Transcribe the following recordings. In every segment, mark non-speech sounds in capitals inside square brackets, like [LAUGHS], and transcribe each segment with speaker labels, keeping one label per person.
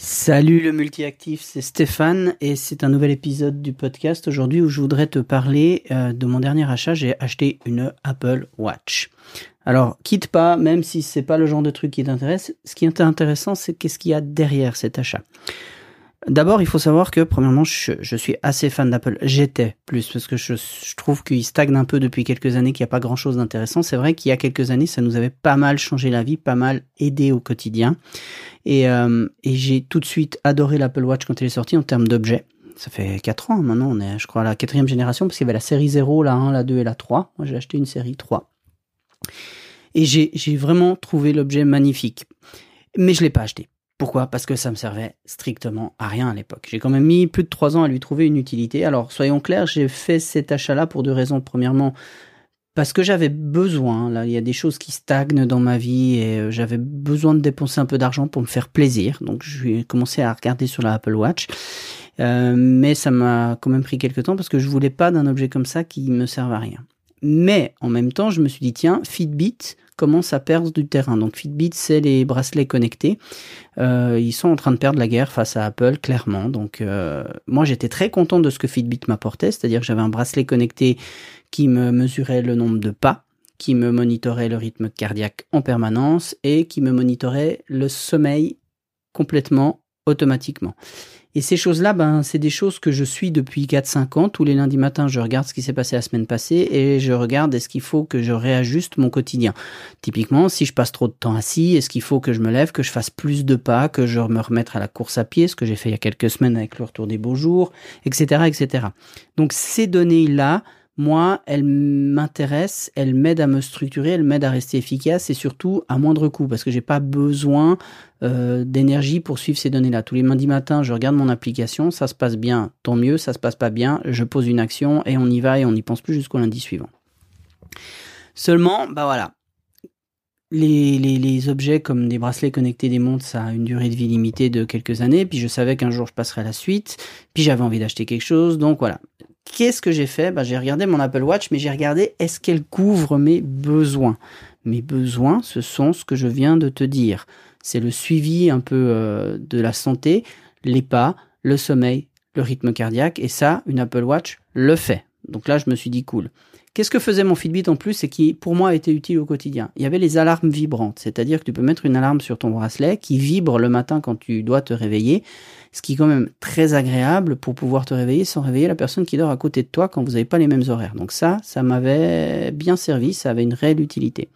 Speaker 1: Salut le multi-actif, c'est Stéphane et c'est un nouvel épisode du podcast aujourd'hui où je voudrais te parler euh, de mon dernier achat. J'ai acheté une Apple Watch. Alors, quitte pas, même si c'est pas le genre de truc qui t'intéresse, ce qui est intéressant, c'est qu'est-ce qu'il y a derrière cet achat. D'abord, il faut savoir que, premièrement, je, suis assez fan d'Apple. J'étais plus, parce que je, trouve qu'il stagne un peu depuis quelques années, qu'il n'y a pas grand-chose d'intéressant. C'est vrai qu'il y a quelques années, ça nous avait pas mal changé la vie, pas mal aidé au quotidien. Et, euh, j'ai tout de suite adoré l'Apple Watch quand elle est sortie en termes d'objets. Ça fait 4 ans maintenant, on est, je crois, à la quatrième génération, parce qu'il y avait la série 0, la 1, la 2 et la 3. Moi, j'ai acheté une série 3. Et j'ai vraiment trouvé l'objet magnifique. Mais je l'ai pas acheté. Pourquoi? Parce que ça me servait strictement à rien à l'époque. J'ai quand même mis plus de trois ans à lui trouver une utilité. Alors soyons clairs, j'ai fait cet achat-là pour deux raisons. Premièrement, parce que j'avais besoin, là il y a des choses qui stagnent dans ma vie et euh, j'avais besoin de dépenser un peu d'argent pour me faire plaisir. Donc j'ai commencé à regarder sur la Apple Watch. Euh, mais ça m'a quand même pris quelques temps parce que je voulais pas d'un objet comme ça qui me serve à rien. Mais en même temps, je me suis dit, tiens, Fitbit commence à perdre du terrain. Donc Fitbit, c'est les bracelets connectés. Euh, ils sont en train de perdre la guerre face à Apple, clairement. Donc euh, moi, j'étais très content de ce que Fitbit m'apportait, c'est-à-dire que j'avais un bracelet connecté qui me mesurait le nombre de pas, qui me monitorait le rythme cardiaque en permanence et qui me monitorait le sommeil complètement automatiquement. Et ces choses-là, ben, c'est des choses que je suis depuis 4-5 ans. Tous les lundis matins, je regarde ce qui s'est passé la semaine passée et je regarde est-ce qu'il faut que je réajuste mon quotidien? Typiquement, si je passe trop de temps assis, est-ce qu'il faut que je me lève, que je fasse plus de pas, que je me remette à la course à pied, ce que j'ai fait il y a quelques semaines avec le retour des beaux jours, etc., etc. Donc, ces données-là, moi, elle m'intéresse, elle m'aide à me structurer, elle m'aide à rester efficace et surtout à moindre coût parce que j'ai pas besoin euh, d'énergie pour suivre ces données-là. Tous les mardis matins, je regarde mon application, ça se passe bien, tant mieux, ça se passe pas bien, je pose une action et on y va et on n'y pense plus jusqu'au lundi suivant. Seulement, bah voilà, les, les, les, objets comme des bracelets connectés, des montres, ça a une durée de vie limitée de quelques années. Puis je savais qu'un jour je passerais à la suite. Puis j'avais envie d'acheter quelque chose. Donc voilà. Qu'est-ce que j'ai fait? Bah, J'ai regardé mon Apple Watch, mais j'ai regardé est-ce qu'elle couvre mes besoins? Mes besoins, ce sont ce que je viens de te dire. C'est le suivi un peu euh, de la santé, les pas, le sommeil, le rythme cardiaque. Et ça, une Apple Watch le fait. Donc là, je me suis dit cool. Qu'est-ce que faisait mon Fitbit en plus et qui, pour moi, était utile au quotidien? Il y avait les alarmes vibrantes, c'est-à-dire que tu peux mettre une alarme sur ton bracelet qui vibre le matin quand tu dois te réveiller, ce qui est quand même très agréable pour pouvoir te réveiller sans réveiller la personne qui dort à côté de toi quand vous n'avez pas les mêmes horaires. Donc ça, ça m'avait bien servi, ça avait une réelle utilité.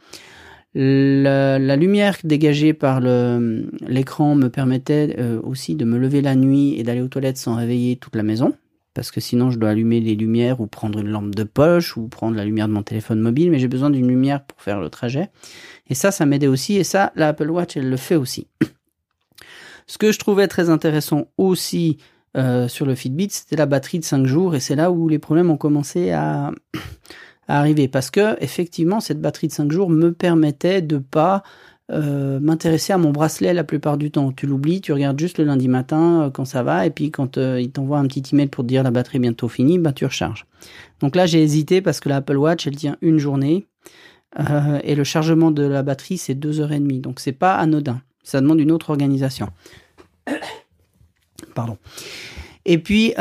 Speaker 1: La, lumière dégagée par l'écran me permettait euh, aussi de me lever la nuit et d'aller aux toilettes sans réveiller toute la maison parce que sinon je dois allumer les lumières ou prendre une lampe de poche ou prendre la lumière de mon téléphone mobile, mais j'ai besoin d'une lumière pour faire le trajet. Et ça, ça m'aidait aussi, et ça, l'Apple Watch, elle le fait aussi. Ce que je trouvais très intéressant aussi euh, sur le Fitbit, c'était la batterie de 5 jours, et c'est là où les problèmes ont commencé à, [CLEARS THROAT] arriver, parce que effectivement, cette batterie de 5 jours me permettait de pas euh, m'intéresser à mon bracelet la plupart du temps. Tu l'oublies, tu regardes juste le lundi matin euh, quand ça va, et puis quand il t'envoie un petit email pour te dire la batterie est bientôt finie, bah tu recharges. Donc là j'ai hésité parce que l'Apple Watch elle tient une journée et le chargement de la batterie c'est deux heures et demie, donc c'est pas anodin. Ça demande une autre organisation. [COUGHS] Pardon. Et puis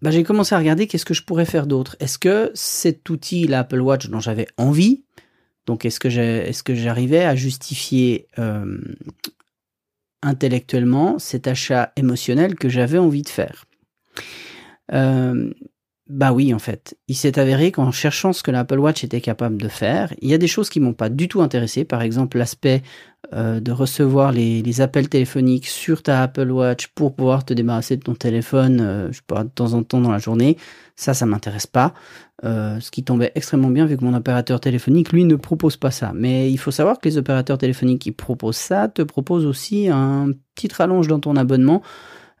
Speaker 1: bah, j'ai commencé à regarder qu'est-ce que je pourrais faire d'autre. Est-ce que cet outil, l'Apple Watch dont j'avais envie, donc est-ce que est-ce que j'arrivais à justifier euh, intellectuellement cet achat émotionnel que j'avais envie de faire? Euh, Bah oui, en fait. Il s'est avéré qu'en cherchant ce que l'Apple Watch était capable de faire, il y a des choses qui m'ont pas du tout intéressé. Par exemple, l'aspect euh, de recevoir les, appels téléphoniques sur ta Apple Watch pour pouvoir te débarrasser de ton téléphone, je sais pas, de temps en temps dans la journée. Ça, ça m'intéresse pas. Euh, ce qui tombait extrêmement bien vu que mon opérateur téléphonique, lui, ne propose pas ça. Mais il faut savoir que les opérateurs téléphoniques qui proposent ça te proposent aussi un petit rallonge dans ton abonnement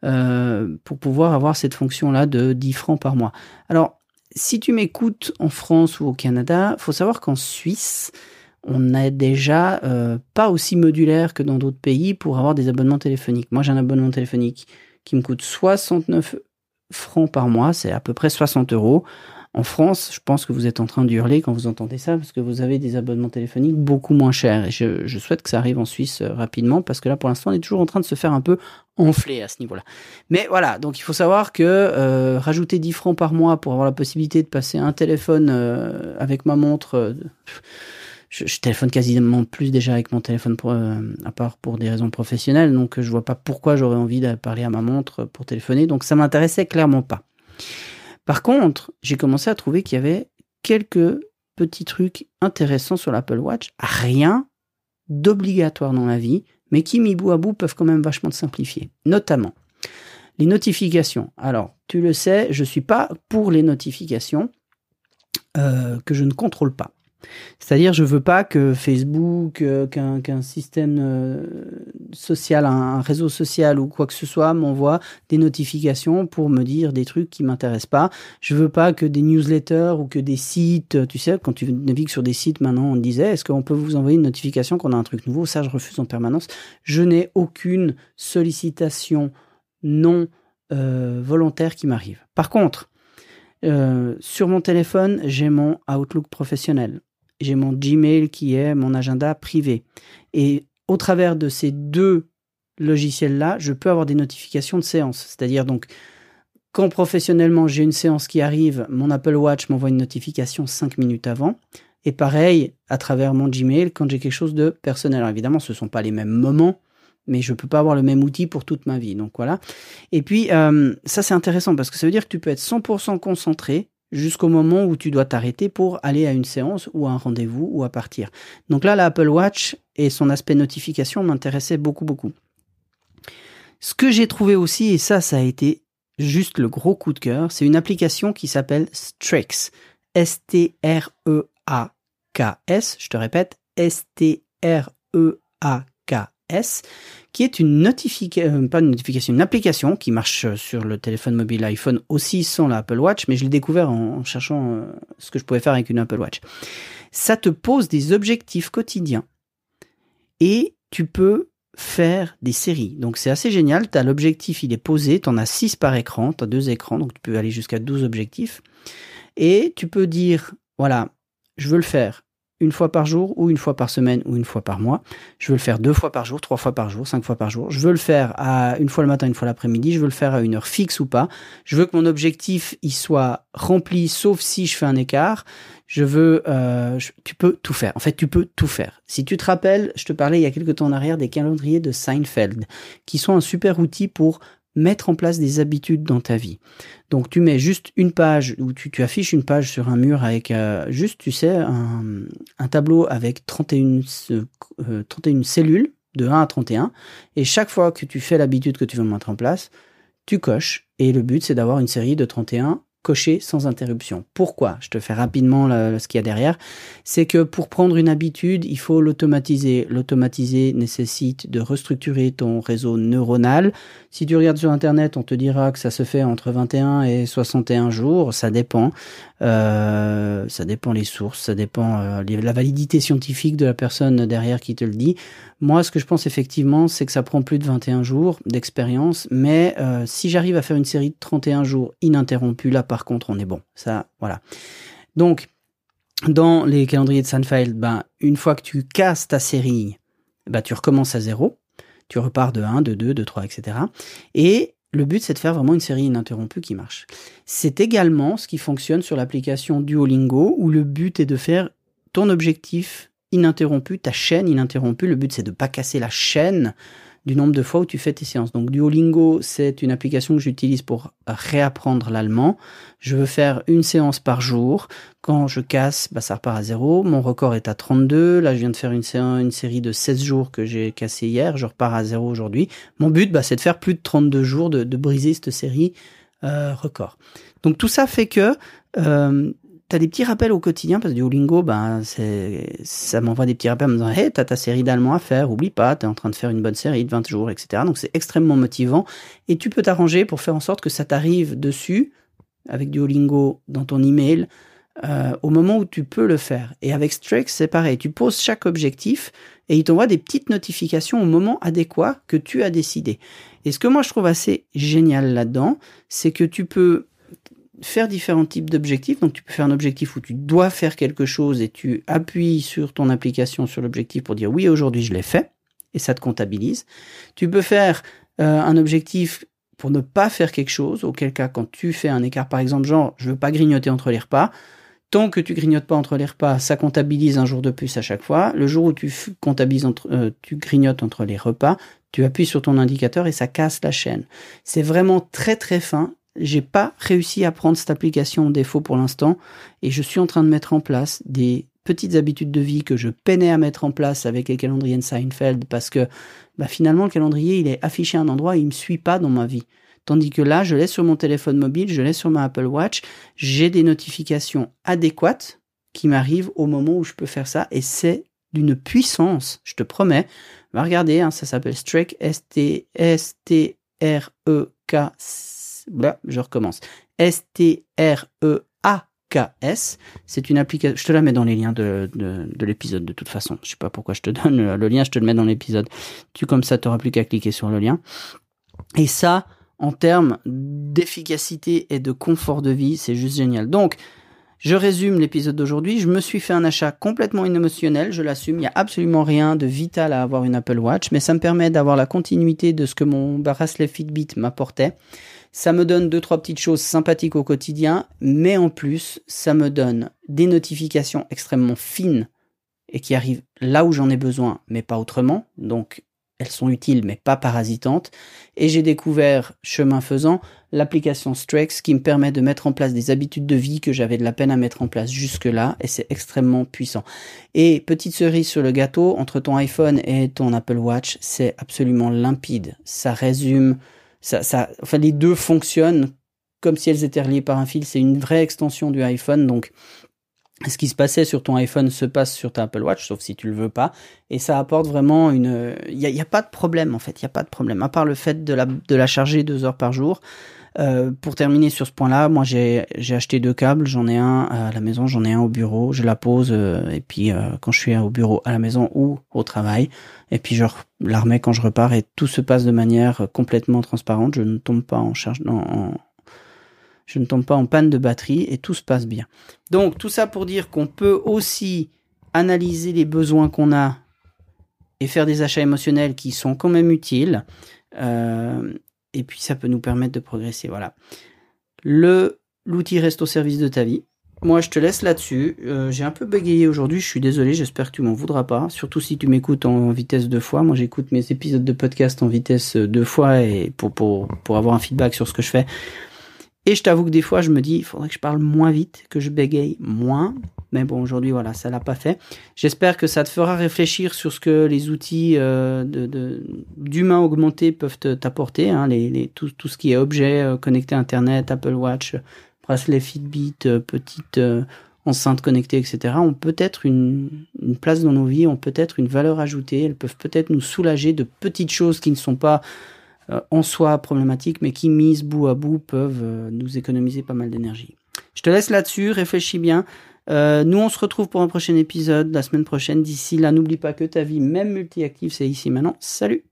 Speaker 1: euh, pour pouvoir avoir cette fonction-là de 10 francs par mois. Alors, si tu m'écoutes en France ou au Canada, faut savoir qu'en Suisse, on n'est déjà euh, pas aussi modulaire que dans d'autres pays pour avoir des abonnements téléphoniques. Moi, j'ai un abonnement téléphonique qui me coûte 69 francs par mois, c'est à peu près 60 euros En France, je pense que vous êtes en train d'hurler quand vous entendez ça parce que vous avez des abonnements téléphoniques beaucoup moins chers. Et je, souhaite que ça arrive en Suisse euh, rapidement parce que là, pour l'instant, on est toujours en train de se faire un peu enfler à ce niveau-là. Mais voilà, donc il faut savoir que euh, rajouter 10 francs par mois pour avoir la possibilité de passer un téléphone euh, avec ma montre je, téléphone quasiment plus déjà avec mon téléphone, à part pour des raisons professionnelles. Donc, je vois pas pourquoi j'aurais envie de parler à ma montre pour téléphoner. Donc, ça m'intéressait clairement pas. Par contre, j'ai commencé à trouver qu'il y avait quelques petits trucs intéressants sur l'Apple Watch. Rien d'obligatoire dans la vie, mais qui, mis bout à bout, peuvent quand même vachement te simplifier. Notamment, les notifications. Alors, tu le sais, je suis pas pour les notifications euh, que je ne contrôle pas. C'est-à-dire, je veux pas que Facebook, euh, qu'un système euh, social, un, réseau social ou quoi que ce soit m'envoie des notifications pour me dire des trucs qui m'intéressent pas. Je veux pas que des newsletters ou que des sites, tu sais, quand tu navigues sur des sites maintenant, on disait, est-ce qu'on peut vous envoyer une notification qu'on a un truc nouveau? Ça, je refuse en permanence. Je n'ai aucune sollicitation non euh, volontaire qui m'arrive. Par contre, sur mon téléphone, j'ai mon Outlook professionnel j'ai mon Gmail qui est mon agenda privé. Et au travers de ces deux logiciels-là, je peux avoir des notifications de séance. C'est-à-dire donc, quand professionnellement j'ai une séance qui arrive, mon Apple Watch m'envoie une notification cinq minutes avant. Et pareil, à travers mon Gmail, quand j'ai quelque chose de personnel. Alors évidemment, ce ne sont pas les mêmes moments, mais je ne peux pas avoir le même outil pour toute ma vie. Donc voilà. Et puis, euh, ça c'est intéressant parce que ça veut dire que tu peux être 100% concentré jusqu'au moment où tu dois t'arrêter pour aller à une séance ou à un rendez-vous ou à partir. Donc là, l'Apple Watch et son aspect notification m'intéressaient beaucoup, beaucoup. Ce que j'ai trouvé aussi, et ça, ça a été juste le gros coup de cœur, c'est une application qui s'appelle Strex. S-T-R-E-A-K-S. Je te répète, S-T-R-E-A-K-S qui est une notification, euh, pas une notification, une application qui marche sur le téléphone mobile iPhone aussi sans l'Apple Watch, mais je l'ai découvert en, cherchant euh, ce que je pouvais faire avec une Apple Watch. Ça te pose des objectifs quotidiens et tu peux faire des séries. Donc c'est assez génial, tu as l'objectif, il est posé, tu en as 6 par écran, tu as deux écrans, donc tu peux aller jusqu'à 12 objectifs. Et tu peux dire, voilà, je veux le faire une fois par jour ou une fois par semaine ou une fois par mois. Je veux le faire deux fois par jour, trois fois par jour, cinq fois par jour. Je veux le faire à une fois le matin, une fois l'après-midi. Je veux le faire à une heure fixe ou pas. Je veux que mon objectif il soit rempli, sauf si je fais un écart. Je veux, euh, tu peux tout faire. En fait, tu peux tout faire. Si tu te rappelles, je te parlais il y a quelques temps en arrière des calendriers de Seinfeld, qui sont un super outil pour mettre en place des habitudes dans ta vie. Donc tu mets juste une page ou tu, affiches une page sur un mur avec euh, juste, tu sais, un, un tableau avec 31, 31 euh, cellules de 1 à 31. Et chaque fois que tu fais l'habitude que tu veux mettre en place, tu coches. Et le but, c'est d'avoir une série de 31 coché sans interruption. Pourquoi? Je te fais rapidement ce qu'il y a derrière. C'est que pour prendre une habitude, il faut l'automatiser. L'automatiser nécessite de restructurer ton réseau neuronal. Si tu regardes sur Internet, on te dira que ça se fait entre 21 et 61 jours. Ça dépend. Euh, ça dépend les sources, ça dépend euh, la validité scientifique de la personne derrière qui te le dit. Moi, ce que je pense effectivement, c'est que ça prend plus de 21 jours d'expérience, mais euh, si j'arrive à faire une série de 31 jours ininterrompus, là par contre, on est bon. Ça, voilà. Donc, dans les calendriers de Seinfeld, ben, une fois que tu casses ta série, ben, tu recommences à zéro. Tu repars de 1, de 2, de 3, etc. Et le but, c'est de faire vraiment une série ininterrompue qui marche. C'est également ce qui fonctionne sur l'application Duolingo, où le but est de faire ton objectif ininterrompu, ta chaîne ininterrompue. Le but, c'est de pas casser la chaîne du nombre de fois où tu fais tes séances. Donc Duolingo, c'est une application que j'utilise pour réapprendre l'allemand. Je veux faire une séance par jour. Quand je casse, bah, ça repart à zéro. Mon record est à 32. Là, je viens de faire une, une série de 16 jours que j'ai cassé hier. Je repars à zéro aujourd'hui. Mon but, bah, c'est de faire plus de 32 jours, de, de briser cette série euh, record. Donc tout ça fait que euh, t'as des petits rappels au quotidien parce que Duolingo, ben ça m'envoie des petits rappels en me disant, hey, t'as ta série d'allemand à faire, oublie pas, t'es en train de faire une bonne série de 20 jours, etc. Donc c'est extrêmement motivant et tu peux t'arranger pour faire en sorte que ça t'arrive dessus avec Duolingo dans ton email euh, au moment où tu peux le faire. Et avec Strex, c'est pareil, tu poses chaque objectif et il t'envoie des petites notifications au moment adéquat que tu as décidé. Et ce que moi je trouve assez génial là-dedans, c'est que tu peux faire différents types d'objectifs. Donc tu peux faire un objectif où tu dois faire quelque chose et tu appuies sur ton application sur l'objectif pour dire oui aujourd'hui je l'ai fait et ça te comptabilise. Tu peux faire euh, un objectif pour ne pas faire quelque chose, auquel cas quand tu fais un écart par exemple genre je veux pas grignoter entre les repas, tant que tu grignotes pas entre les repas, ça comptabilise un jour de plus à chaque fois. Le jour où tu comptabilises entre, euh, tu grignotes entre les repas, tu appuies sur ton indicateur et ça casse la chaîne. C'est vraiment très très fin j'ai pas réussi à prendre cette application en défaut pour l'instant et je suis en train de mettre en place des petites habitudes de vie que je peinais à mettre en place avec les calendriers de Seinfeld parce que bah, finalement le calendrier il est affiché à un endroit et il me suit pas dans ma vie. Tandis que là, je l'ai sur mon téléphone mobile, je l'ai sur ma Apple Watch, j'ai des notifications adéquates qui m'arrivent au moment où je peux faire ça et c'est d'une puissance, je te promets. Va regarder, hein, ça s'appelle Strek S-T-R-E-K je recommence. S-T-R-E-A-K-S. C'est une application. Je te la mets dans les liens de, de, l'épisode de toute façon. Je sais pas pourquoi je te [LAUGHS] donne le lien, je te le mets dans l'épisode. Tu comme ça, tu n'auras plus qu'à cliquer sur le lien. Et ça, en termes d'efficacité et de confort de vie, c'est juste génial. Donc, je résume l'épisode d'aujourd'hui. Je me suis fait un achat complètement inémotionnel, je l'assume. Il n'y a absolument rien de vital à avoir une Apple Watch, mais ça me permet d'avoir la continuité de ce que mon bracelet Fitbit m'apportait. Ça me donne deux, trois petites choses sympathiques au quotidien, mais en plus, ça me donne des notifications extrêmement fines et qui arrivent là où j'en ai besoin, mais pas autrement. Donc, elles sont utiles, mais pas parasitantes. Et j'ai découvert, chemin faisant, l'application Strex qui me permet de mettre en place des habitudes de vie que j'avais de la peine à mettre en place jusque-là, et c'est extrêmement puissant. Et petite cerise sur le gâteau, entre ton iPhone et ton Apple Watch, c'est absolument limpide. Ça résume enfin, les deux fonctionnent comme si elles étaient reliées par un fil. C'est une vraie extension du iPhone. Donc, ce qui se passait sur ton iPhone se passe sur ta Apple Watch, sauf si tu le veux pas. Et ça apporte vraiment une. Il n'y a, pas de problème en fait. Il n'y a pas de problème. À part le fait de la, de la charger deux heures par jour. Euh, pour terminer sur ce point-là, moi j'ai acheté deux câbles, j'en ai un à la maison, j'en ai un au bureau, je la pose euh, et puis euh, quand je suis au bureau, à la maison ou au travail, et puis je la remets quand je repars et tout se passe de manière complètement transparente, je ne tombe pas en charge, en, je ne tombe pas en panne de batterie et tout se passe bien. Donc tout ça pour dire qu'on peut aussi analyser les besoins qu'on a et faire des achats émotionnels qui sont quand même utiles. Et puis ça peut nous permettre de progresser. Voilà. Le l'outil reste au service de ta vie. Moi, je te laisse là-dessus. Euh, j'ai un peu bégayé aujourd'hui, je suis désolé, j'espère que tu m'en voudras pas. Surtout si tu m'écoutes en vitesse deux fois. Moi, j'écoute mes épisodes de podcast en vitesse deux fois et pour, pour, pour avoir un feedback sur ce que je fais. Et je t'avoue que des fois, je me dis, il faudrait que je parle moins vite, que je bégaye moins. Mais bon, aujourd'hui, voilà, ça l'a pas fait. J'espère que ça te fera réfléchir sur ce que les outils euh, d'humains augmentés peuvent t'apporter. Hein, tout, ce qui est objet euh, connecté à Internet, Apple Watch, bracelet Fitbit, euh, petite euh, enceinte connectée, etc. ont peut-être une, place dans nos vies, ont peut-être une valeur ajoutée. Elles peuvent peut-être nous soulager de petites choses qui ne sont pas en soi problématiques, mais qui, mises bout à bout, peuvent nous économiser pas mal d'énergie. Je te laisse là-dessus, réfléchis bien. Euh, nous, on se retrouve pour un prochain épisode la semaine prochaine. D'ici là, n'oublie pas que ta vie, même multi-active, c'est ici maintenant. Salut